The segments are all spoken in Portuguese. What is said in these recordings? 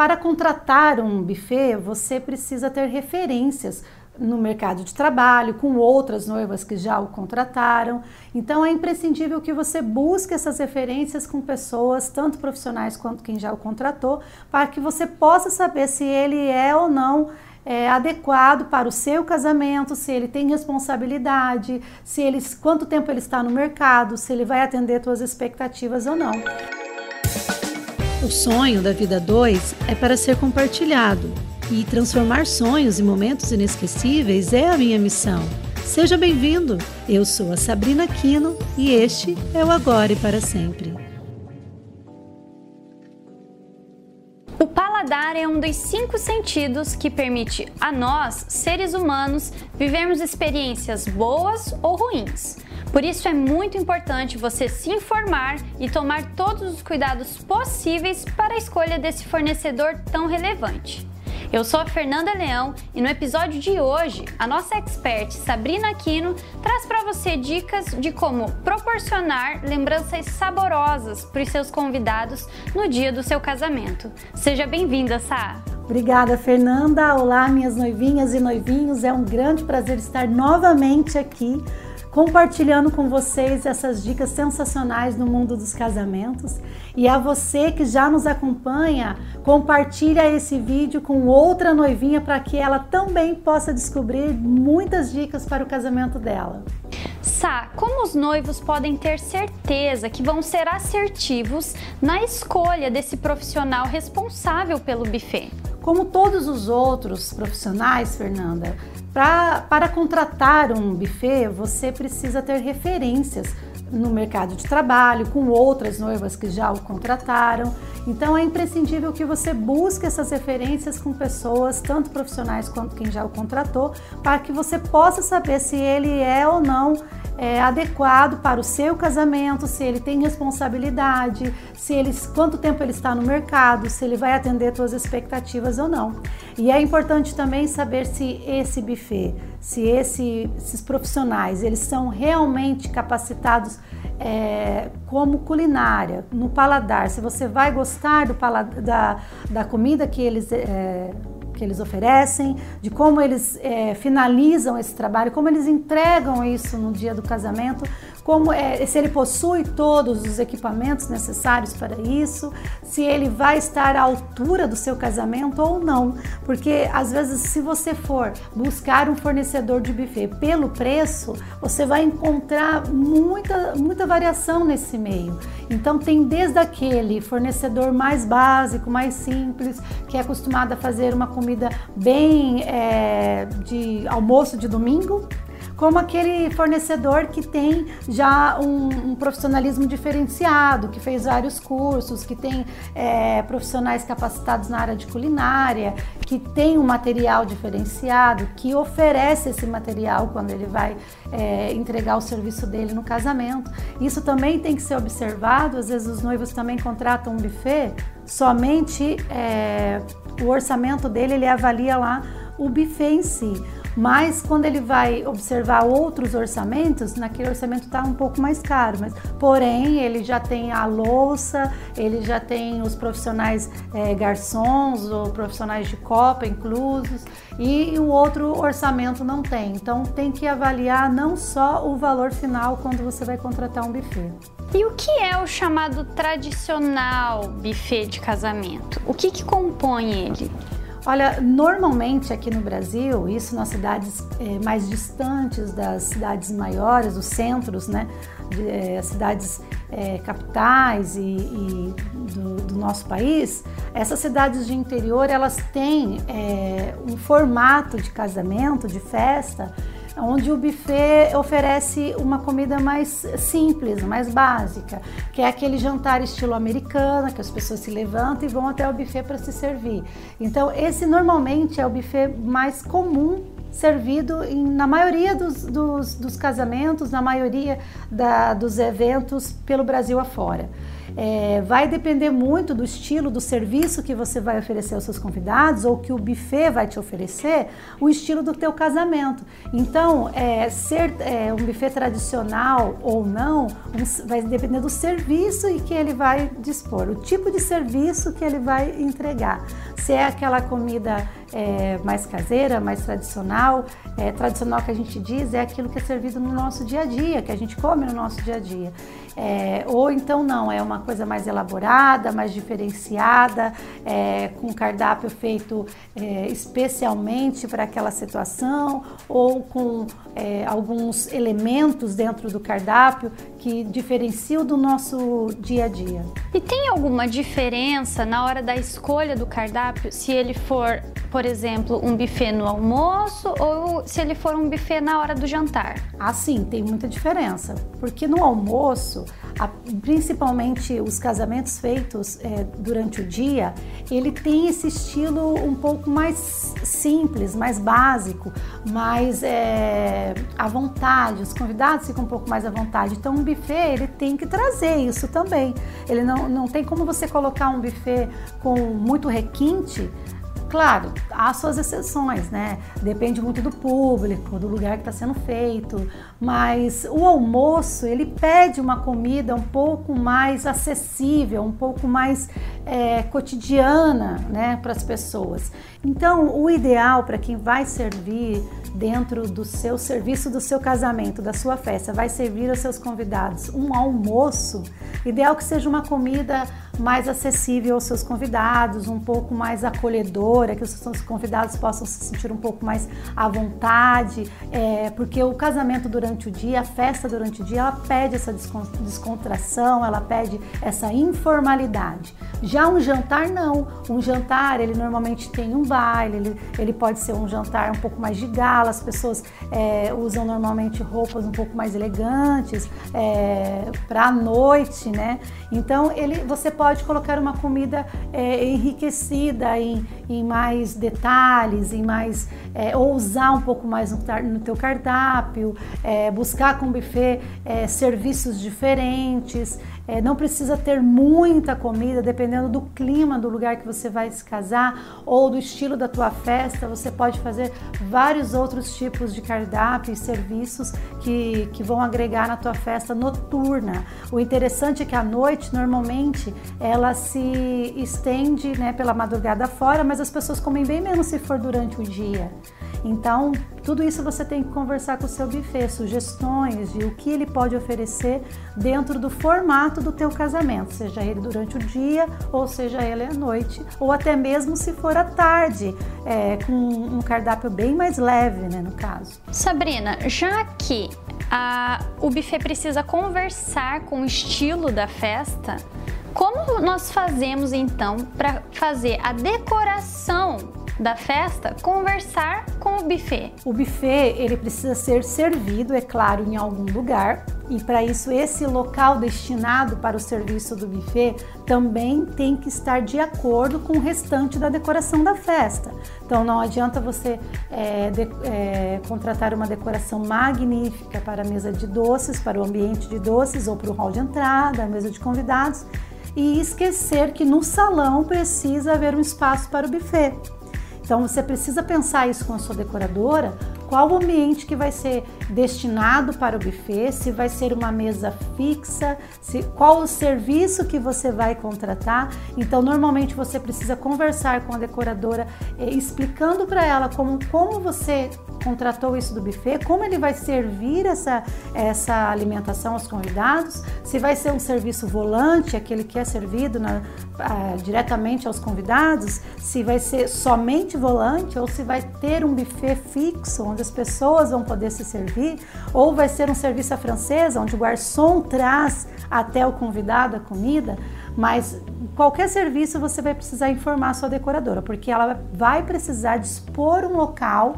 para contratar um buffet, você precisa ter referências no mercado de trabalho, com outras noivas que já o contrataram. Então é imprescindível que você busque essas referências com pessoas, tanto profissionais quanto quem já o contratou, para que você possa saber se ele é ou não é, adequado para o seu casamento, se ele tem responsabilidade, se ele, quanto tempo ele está no mercado, se ele vai atender suas expectativas ou não. O sonho da vida 2 é para ser compartilhado e transformar sonhos em momentos inesquecíveis é a minha missão. Seja bem-vindo! Eu sou a Sabrina Quino e este é o Agora e para Sempre. O paladar é um dos cinco sentidos que permite a nós, seres humanos, vivermos experiências boas ou ruins. Por isso é muito importante você se informar e tomar todos os cuidados possíveis para a escolha desse fornecedor tão relevante. Eu sou a Fernanda Leão e no episódio de hoje, a nossa expert Sabrina Aquino traz para você dicas de como proporcionar lembranças saborosas para os seus convidados no dia do seu casamento. Seja bem-vinda, Sá! Obrigada, Fernanda. Olá, minhas noivinhas e noivinhos. É um grande prazer estar novamente aqui compartilhando com vocês essas dicas sensacionais no mundo dos casamentos. E a você que já nos acompanha, compartilha esse vídeo com outra noivinha para que ela também possa descobrir muitas dicas para o casamento dela. Sá, como os noivos podem ter certeza que vão ser assertivos na escolha desse profissional responsável pelo buffet? Como todos os outros profissionais, Fernanda, Pra, para contratar um buffet, você precisa ter referências no mercado de trabalho, com outras noivas que já o contrataram. Então é imprescindível que você busque essas referências com pessoas, tanto profissionais quanto quem já o contratou, para que você possa saber se ele é ou não é, adequado para o seu casamento, se ele tem responsabilidade, se ele, quanto tempo ele está no mercado, se ele vai atender suas expectativas ou não. E é importante também saber se esse buffet, se esse, esses profissionais, eles são realmente capacitados é, como culinária, no paladar, se você vai gostar do paladar, da, da comida que eles é, que eles oferecem, de como eles é, finalizam esse trabalho, como eles entregam isso no dia do casamento, como é, se ele possui todos os equipamentos necessários para isso, se ele vai estar à altura do seu casamento ou não, porque às vezes se você for buscar um fornecedor de buffet pelo preço, você vai encontrar muita muita variação nesse meio. Então tem desde aquele fornecedor mais básico, mais simples, que é acostumado a fazer uma comida bem é, de almoço de domingo, como aquele fornecedor que tem já um, um profissionalismo diferenciado, que fez vários cursos, que tem é, profissionais capacitados na área de culinária, que tem um material diferenciado, que oferece esse material quando ele vai é, entregar o serviço dele no casamento. Isso também tem que ser observado. Às vezes os noivos também contratam um buffet, somente é, o orçamento dele ele avalia lá o buffet em si. Mas quando ele vai observar outros orçamentos, naquele orçamento está um pouco mais caro, mas porém ele já tem a louça, ele já tem os profissionais é, garçons ou profissionais de copa inclusos e o outro orçamento não tem. Então tem que avaliar não só o valor final quando você vai contratar um buffet. E o que é o chamado tradicional buffet de casamento? O que, que compõe ele? Olha, normalmente aqui no Brasil, isso nas cidades é, mais distantes das cidades maiores, os centros, né, de, é, cidades é, capitais e, e do, do, nosso país, essas cidades de interior elas têm um formato de casamento, de festa, onde o buffet oferece uma comida mais simples, mais básica, que é aquele jantar estilo americano, que as pessoas se levantam e vão até o buffet para se servir. Então, esse normalmente é o buffet mais comum servido em, na maioria dos, dos, dos casamentos, na maioria da, dos eventos pelo Brasil afora. É, vai depender muito do estilo do serviço que você vai oferecer aos seus convidados ou que o buffet vai te oferecer, o estilo do teu casamento. Então, é, ser é, um buffet tradicional ou não, um, vai depender do serviço e que ele vai dispor, o tipo de serviço que ele vai entregar. se é aquela comida é, mais caseira, mais tradicional, é, tradicional que a gente diz é aquilo que é servido no nosso dia a dia, que a gente come no nosso dia a dia. É, ou então não, é uma coisa mais elaborada, mais diferenciada, é, com cardápio feito é, especialmente para aquela situação, ou com é, alguns elementos dentro do cardápio que diferenciam do nosso dia a dia. E tem alguma diferença na hora da escolha do cardápio se ele for por exemplo, um buffet no almoço ou se ele for um buffet na hora do jantar? Ah, sim, tem muita diferença. Porque no almoço, a, principalmente os casamentos feitos é, durante o dia, ele tem esse estilo um pouco mais simples, mais básico, mais é, à vontade. Os convidados ficam um pouco mais à vontade. Então, um buffet ele tem que trazer isso também. Ele não, não tem como você colocar um buffet com muito requinte Claro, há suas exceções, né? Depende muito do público, do lugar que está sendo feito, mas o almoço ele pede uma comida um pouco mais acessível, um pouco mais é, cotidiana, né, para as pessoas. Então, o ideal para quem vai servir dentro do seu serviço do seu casamento, da sua festa, vai servir aos seus convidados um almoço, ideal que seja uma comida mais acessível aos seus convidados, um pouco mais acolhedora, que os seus convidados possam se sentir um pouco mais à vontade, é, porque o casamento durante o dia, a festa durante o dia, ela pede essa descontração, ela pede essa informalidade. Já um jantar não, um jantar ele normalmente tem um baile, ele, ele pode ser um jantar um pouco mais de gala, as pessoas é, usam normalmente roupas um pouco mais elegantes é, para a noite, né? Então ele, você pode pode colocar uma comida é, enriquecida em, em, mais detalhes, em mais é, ou usar um pouco mais no, no teu cardápio, é, buscar com buffet é, serviços diferentes. É, não precisa ter muita comida, dependendo do clima do lugar que você vai se casar ou do estilo da tua festa. Você pode fazer vários outros tipos de cardápio e serviços que, que vão agregar na tua festa noturna. O interessante é que à noite, normalmente, ela se estende né, pela madrugada fora, mas as pessoas comem bem menos se for durante o dia. Então, tudo isso você tem que conversar com o seu buffet, sugestões de o que ele pode oferecer dentro do formato do teu casamento, seja ele durante o dia ou seja ele à noite, ou até mesmo se for à tarde, é, com um cardápio bem mais leve, né, no caso. Sabrina, já que a, o buffet precisa conversar com o estilo da festa, como nós fazemos então para fazer a decoração da festa conversar com o buffet. O buffet ele precisa ser servido, é claro, em algum lugar. E para isso, esse local destinado para o serviço do buffet também tem que estar de acordo com o restante da decoração da festa. Então, não adianta você é, de, é, contratar uma decoração magnífica para a mesa de doces, para o ambiente de doces ou para o hall de entrada, a mesa de convidados, e esquecer que no salão precisa haver um espaço para o buffet. Então você precisa pensar isso com a sua decoradora, qual o ambiente que vai ser destinado para o buffet, se vai ser uma mesa fixa, se, qual o serviço que você vai contratar. Então, normalmente você precisa conversar com a decoradora, eh, explicando para ela como, como você contratou isso do buffet, como ele vai servir essa, essa alimentação aos convidados, se vai ser um serviço volante, aquele que é servido na, ah, diretamente aos convidados, se vai ser somente volante ou se vai ter um buffet fixo onde as pessoas vão poder se servir, ou vai ser um serviço à francesa onde o garçom traz até o convidado a comida, mas qualquer serviço você vai precisar informar a sua decoradora, porque ela vai precisar dispor um local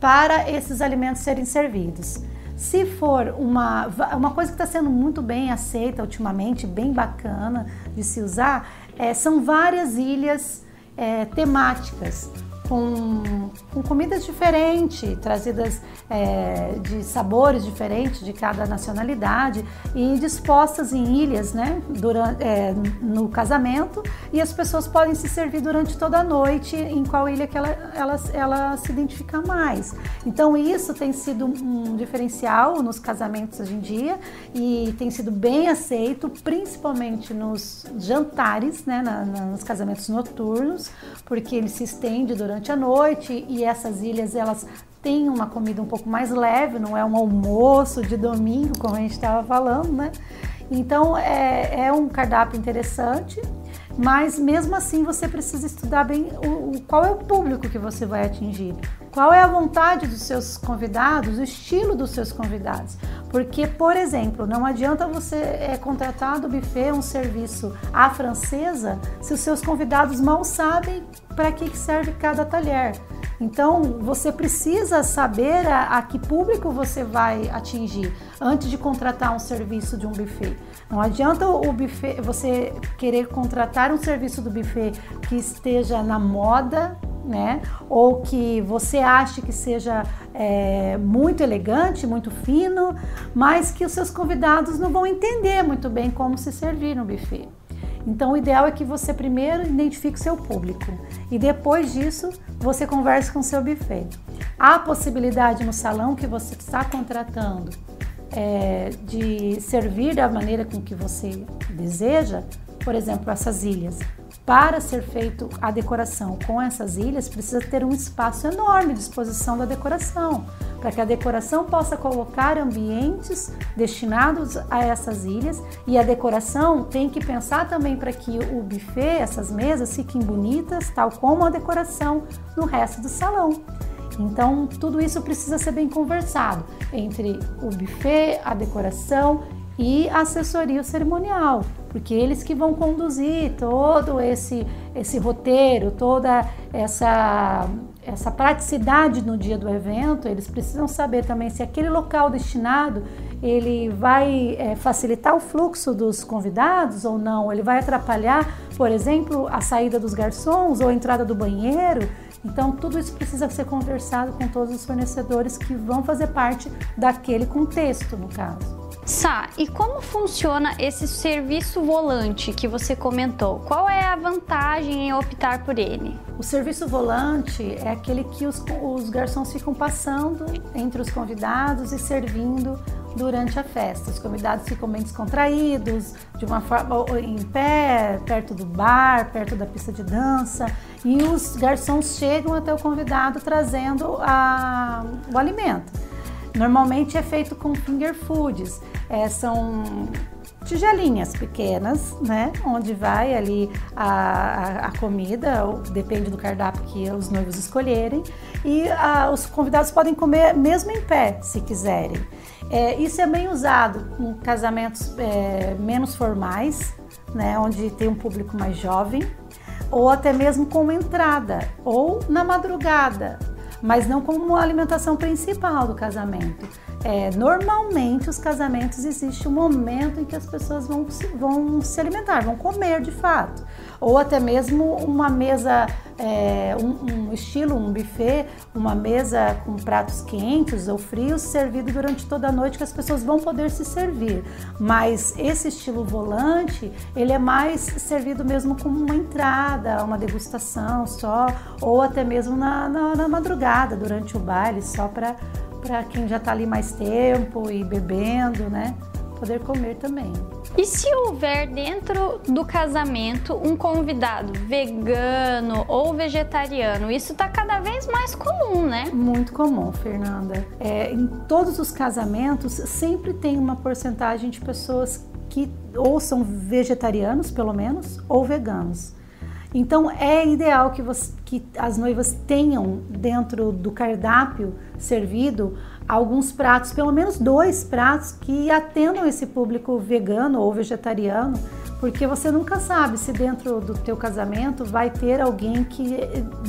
para esses alimentos serem servidos. Se for uma, uma coisa que está sendo muito bem aceita ultimamente, bem bacana de se usar, é, são várias ilhas é, temáticas com, com comidas diferentes, trazidas é, de sabores diferentes de cada nacionalidade e dispostas em ilhas, né, durante, é, no casamento e as pessoas podem se servir durante toda a noite em qual ilha que ela, ela, ela se identifica mais. Então isso tem sido um diferencial nos casamentos hoje em dia e tem sido bem aceito, principalmente nos jantares, né, na, nos casamentos noturnos, porque ele se estende durante a noite e essas ilhas elas têm uma comida um pouco mais leve, não é um almoço de domingo, como a gente estava falando, né? Então é, é um cardápio interessante mas mesmo assim você precisa estudar bem o, o, qual é o público que você vai atingir, qual é a vontade dos seus convidados, o estilo dos seus convidados. Porque, por exemplo, não adianta você é, contratar do buffet um serviço à francesa se os seus convidados mal sabem para que serve cada talher. Então, você precisa saber a, a, que público você vai atingir antes de contratar um serviço de um buffet. Não adianta o buffet, você querer contratar um serviço do buffet que esteja na moda, né? Ou que você ache que seja é, muito elegante, muito fino, mas que os seus convidados não vão entender muito bem como se servir no buffet. Então, o ideal é que você primeiro identifique seu público e depois disso você converse com o seu buffet. Há possibilidade no salão que você está contratando é, de servir da maneira com que você deseja, por exemplo, essas ilhas. Para ser feito a decoração com essas ilhas, precisa ter um espaço enorme de exposição da decoração para que a decoração possa colocar ambientes destinados a essas ilhas e a decoração tem que pensar também para que o buffet, essas mesas fiquem bonitas, tal como a decoração no resto do salão. Então, tudo isso precisa ser bem conversado entre o buffet, a decoração e a assessoria cerimonial, porque eles que vão conduzir todo esse, esse roteiro, toda essa essa praticidade no dia do evento, eles precisam saber também se aquele local destinado ele vai é, facilitar o fluxo dos convidados ou não, ele vai atrapalhar, por exemplo, a saída dos garçons ou a entrada do banheiro. Então, tudo isso precisa ser conversado com todos os fornecedores que vão fazer parte daquele contexto, no caso. Sá, e como funciona esse serviço volante que você comentou? Qual é a vantagem em optar por ele? O serviço volante é aquele que os, os garçons ficam passando entre os convidados e servindo durante a festa. Os convidados ficam bem descontraídos, de uma forma em pé, perto do bar, perto da pista de dança, e os garçons chegam até o convidado trazendo a, o alimento. Normalmente é feito com finger foods, é, são tigelinhas pequenas, né? Onde vai ali a, a, a, comida, depende do cardápio que os noivos escolherem, e a, os convidados podem comer mesmo em pé, se quiserem. É, isso é bem usado em casamentos é, menos formais, né? Onde tem um público mais jovem, ou até mesmo com entrada, ou na madrugada, mas não como alimentação principal do casamento. É, normalmente, os casamentos existe um momento em que as pessoas vão, vão se alimentar, vão comer de fato. Ou até mesmo uma mesa, é, um, um, estilo, um buffet, uma mesa com pratos quentes ou frios, servido durante toda a noite, que as pessoas vão poder se servir. Mas esse estilo volante, ele é mais servido mesmo como uma entrada, uma degustação só, ou até mesmo na, na, na madrugada, durante o baile, só para quem já está ali mais tempo e bebendo, né? Poder comer também. E se houver dentro do casamento um convidado vegano ou vegetariano, isso está cada vez mais comum, né? Muito comum, Fernanda. É, em todos os casamentos sempre tem uma porcentagem de pessoas que ou são vegetarianos, pelo menos, ou veganos. Então é ideal que, você, que as noivas tenham dentro do cardápio servido alguns pratos, pelo menos dois pratos que atendam esse público vegano ou vegetariano, porque você nunca sabe se dentro do teu casamento vai ter alguém que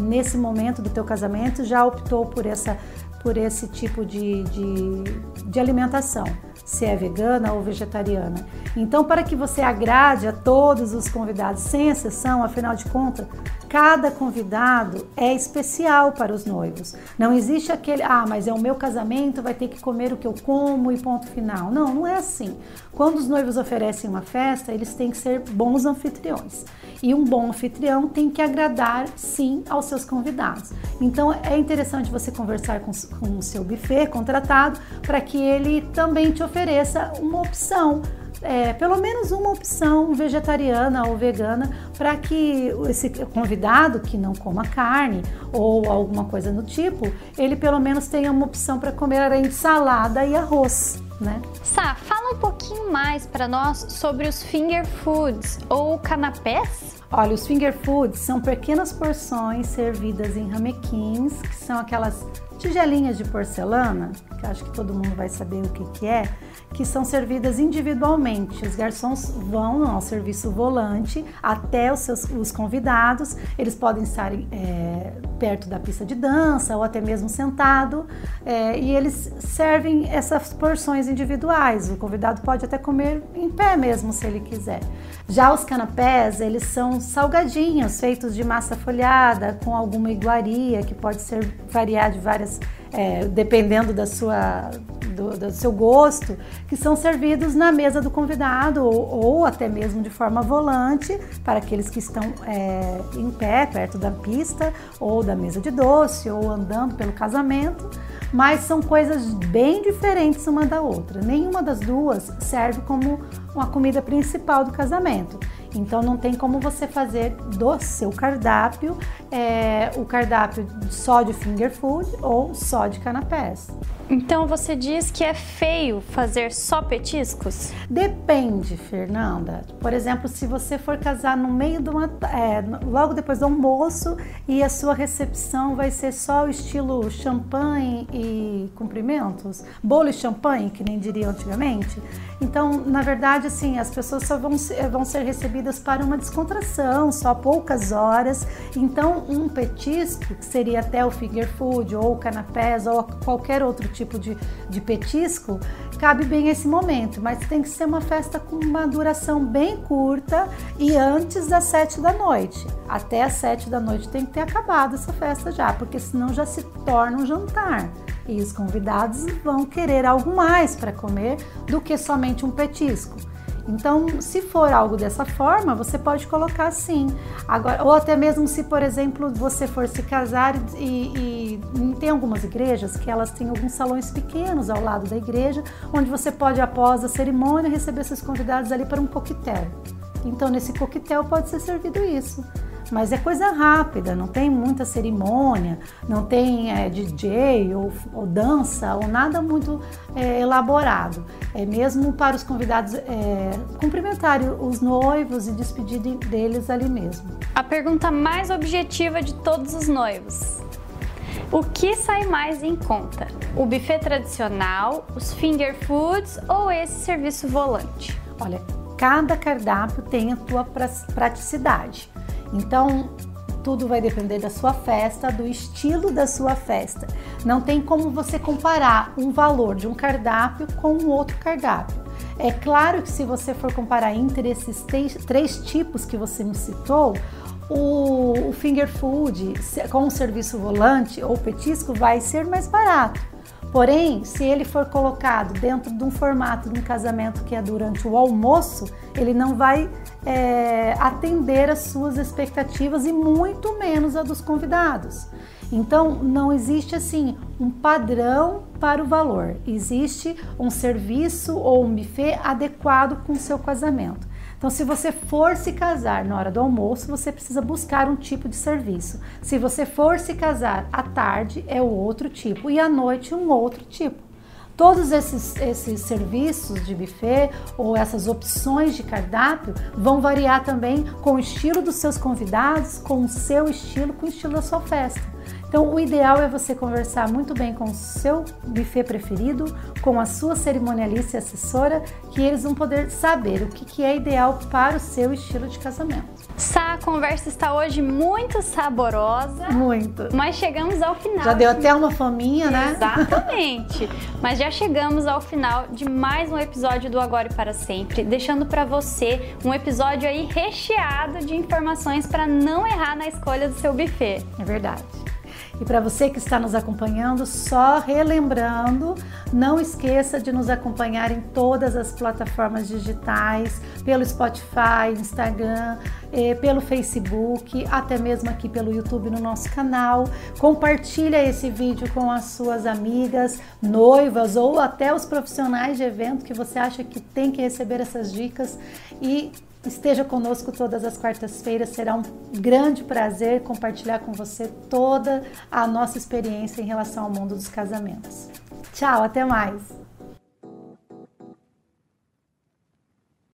nesse momento do teu casamento já optou por essa por esse tipo de, de, de alimentação se é vegana ou vegetariana. Então, para que você agrade a todos os convidados, sem exceção, afinal de contas, cada convidado é especial para os noivos. Não existe aquele, ah, mas é o meu casamento, vai ter que comer o que eu como e ponto final. Não, não é assim. Quando os noivos oferecem uma festa, eles têm que ser bons anfitriões. E um bom anfitrião tem que agradar, sim, aos seus convidados. Então é interessante você conversar com, com o seu buffet contratado para que ele também te ofereça uma opção é, pelo menos uma opção vegetariana ou vegana para que esse convidado que não coma carne ou alguma coisa do tipo, ele pelo menos tenha uma opção para comer além de salada e arroz. Né? Sá, fala um pouquinho mais para nós sobre os finger foods ou canapés. Olha, os finger foods são pequenas porções servidas em ramequins, que são aquelas tigelinhas de porcelana, que acho que todo mundo vai saber o que, que é, que são servidas individualmente. Os garçons vão ao serviço volante até os seus os convidados. Eles podem estar é, perto da pista de dança ou até mesmo sentado é, e eles servem essas porções individuais. O convidado pode até comer em pé mesmo se ele quiser. Já os canapés, eles são salgadinhos feitos de massa folhada com alguma iguaria que pode ser variar de várias é, dependendo da sua, do, do, seu gosto, que são servidos na mesa do convidado ou, ou até mesmo de forma volante para aqueles que estão é, em pé, perto da pista ou da mesa de doce ou andando pelo casamento, mas são coisas bem diferentes uma da outra. Nenhuma das duas serve como uma comida principal do casamento. Então não tem como você fazer do seu cardápio é, o cardápio só de finger food ou só de canapés. Então você diz que é feio fazer só petiscos? Depende, Fernanda. Por exemplo, se você for casar no meio de uma. É, logo depois do almoço e a sua recepção vai ser só o estilo champanhe e cumprimentos, bolo e champanhe, que nem diriam antigamente. Então, na verdade, assim, as pessoas só vão, vão ser recebidas para uma descontração, só poucas horas. Então, um petisco, que seria até o finger food ou canapés ou qualquer outro tipo tipo de, de petisco, cabe bem esse momento, mas tem que ser uma festa com uma duração bem curta e antes das sete da noite. Até as sete da noite tem que ter acabado essa festa já, porque senão já se torna um jantar. E os convidados vão querer algo mais para comer do que somente um petisco. Então, se for algo dessa forma, você pode colocar sim. Agora, ou até mesmo se, por exemplo, você for se casar e, e tem algumas igrejas que elas têm alguns salões pequenos ao lado da igreja, onde você pode, após a cerimônia, receber seus convidados ali para um coquetel. Então, nesse coquetel pode ser servido isso mas é coisa rápida, não tem muita cerimônia, não tem é, DJ ou, ou, dança ou nada muito é, elaborado. É mesmo para os convidados é, cumprimentarem os noivos e despedir deles ali mesmo. A pergunta mais objetiva de todos os noivos. O que sai mais em conta? O buffet tradicional, os finger foods ou esse serviço volante? Olha, cada cardápio tem a sua praticidade. Então, tudo vai depender da sua festa, do estilo da sua festa. Não tem como você comparar um valor de um cardápio com um outro cardápio. É claro que se você for comparar entre esses três, tipos que você me citou, o, o finger food com o serviço volante ou petisco vai ser mais barato. Porém, se ele for colocado dentro de um formato de um casamento que é durante o almoço, ele não vai é, atender às suas expectativas e muito menos a dos convidados. Então, não existe assim um padrão para o valor. Existe um serviço ou um buffet adequado com o seu casamento. Então, se você for se casar na hora do almoço, você precisa buscar um tipo de serviço. Se você for se casar à tarde, é o outro tipo, e à noite, um outro tipo. Todos esses, esses serviços de buffet ou essas opções de cardápio vão variar também com o estilo dos seus convidados, com o seu estilo, com o estilo da sua festa. Então, o ideal é você conversar muito bem com o seu buffet preferido, com a sua cerimonialista e assessora, que eles vão poder saber o que é ideal para o seu estilo de casamento. Sabe A conversa está hoje muito saborosa. Muito. Mas chegamos ao final. Já deu até uma fominha, né? Exatamente. mas já chegamos ao final de mais um episódio do Agora e para Sempre, deixando para você um episódio aí recheado de informações para não errar na escolha do seu buffet. É verdade. E para você que está nos acompanhando, só relembrando, não esqueça de nos acompanhar em todas as plataformas digitais, pelo Spotify, Instagram, eh, pelo Facebook, até mesmo aqui pelo YouTube no nosso canal. Compartilha esse vídeo com as suas amigas, noivas ou até os profissionais de evento que você acha que tem que receber essas dicas e Esteja conosco todas as quartas-feiras, será um grande prazer compartilhar com você toda a nossa experiência em relação ao mundo dos casamentos. Tchau, até mais!